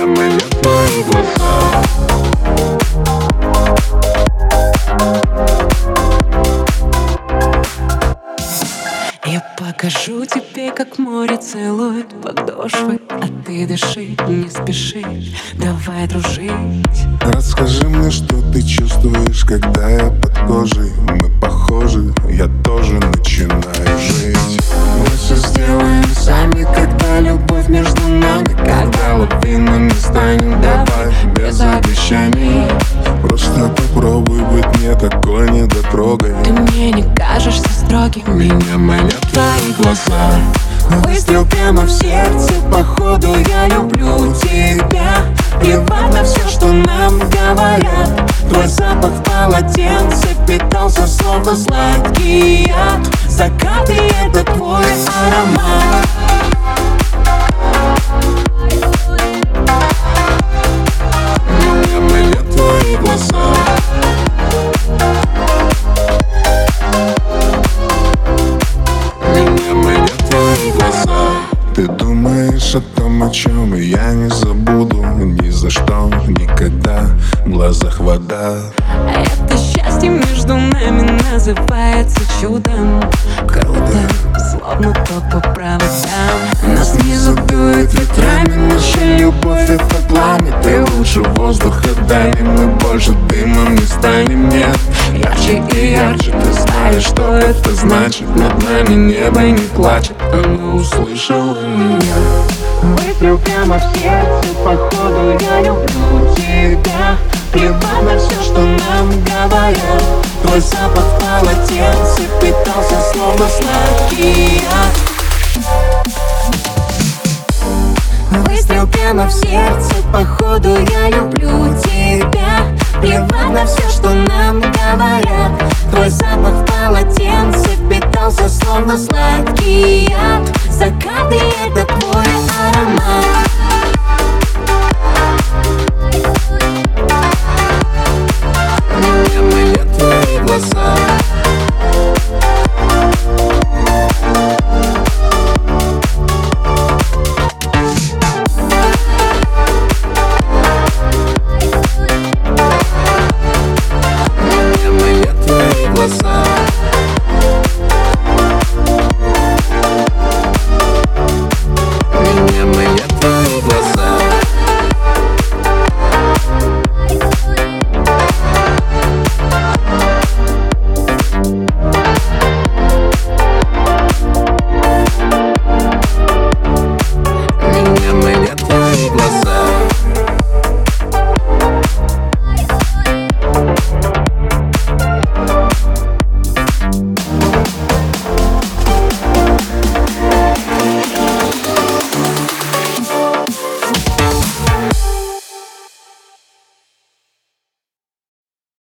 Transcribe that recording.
Я покажу тебе, как море целует подошвы А ты дыши, не спеши, давай дружить. Расскажи мне, что ты чувствуешь, когда я под кожей. Мы похожи, я тоже начинаю жить. Мы все сделаем сами, когда любовь между не станет, давай без обещаний. Просто попробуй быть не такой недотрогой Ты мне не кажешься строгим. Меня манят твои глаза. Выстрел прямо в сердце, походу я люблю тебя. Плевать на все, что нам говорят. Твой запах в полотенце питался словно сладкий яд. Закаты — это твой аромат думаешь о том, о чем я не забуду Ни за что, никогда. В глазах вода. Это счастье между нами называется чудом. Круто, словно по проводам Нас не задует ветрами, наша любовь это пламя Ты лучше воздуха дай мы больше дымом не станем, нет Ярче и ярче, ты знаешь, что это значит. Над нами небо не плачет, оно услышало меня Выстрел прямо в сердце, походу я люблю тебя. Плевать на все, что нам говорят. Твой запах в полотенце питался словно сладкий яд Выстрел прямо в сердце, походу я люблю тебя. Плевать на все, что нам говорят. Твой запах в полотенце